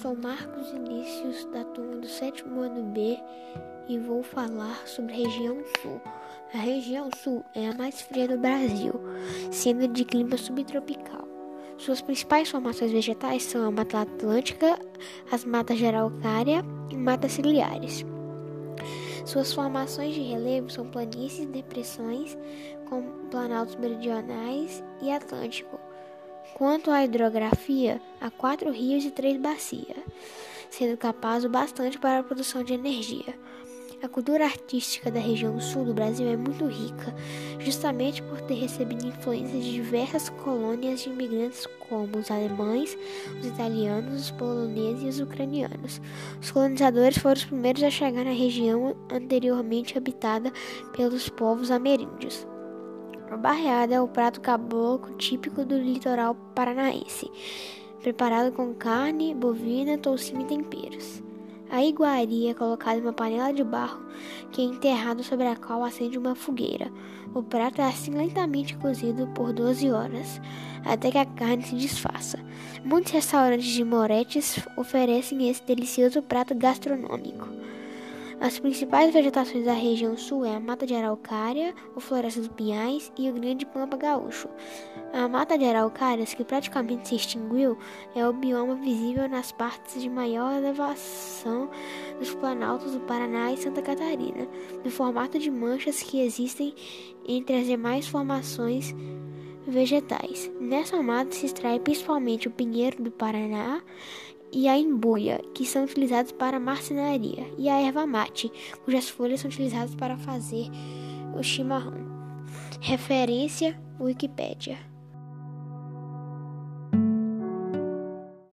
sou Marcos Inícios, da turma do sétimo ano B, e vou falar sobre a região sul. A região sul é a mais fria do Brasil, sendo de clima subtropical. Suas principais formações vegetais são a Mata Atlântica, as matas araucária e matas ciliares. Suas formações de relevo são planícies depressões, com planaltos meridionais e atlântico. Quanto à hidrografia, há quatro rios e três bacias, sendo capaz o bastante para a produção de energia. A cultura artística da região sul do Brasil é muito rica, justamente por ter recebido influências de diversas colônias de imigrantes como os alemães, os italianos, os poloneses e os ucranianos. Os colonizadores foram os primeiros a chegar na região anteriormente habitada pelos povos ameríndios. A barreada é o prato caboclo típico do litoral paranaense, preparado com carne, bovina, toucinho e temperos. A iguaria é colocada em uma panela de barro que é enterrado sobre a qual acende uma fogueira. O prato é assim lentamente cozido por 12 horas, até que a carne se desfaça. Muitos restaurantes de moretes oferecem esse delicioso prato gastronômico. As principais vegetações da região sul é a mata de araucária, o floresta dos pinhais e o grande pampa gaúcho. A mata de araucárias, que praticamente se extinguiu, é o bioma visível nas partes de maior elevação dos planaltos do Paraná e Santa Catarina, no formato de manchas que existem entre as demais formações vegetais. Nessa mata se extrai principalmente o pinheiro do Paraná e a embuia, que são utilizados para marcenaria, e a erva mate, cujas folhas são utilizadas para fazer o chimarrão. Referência Wikipédia.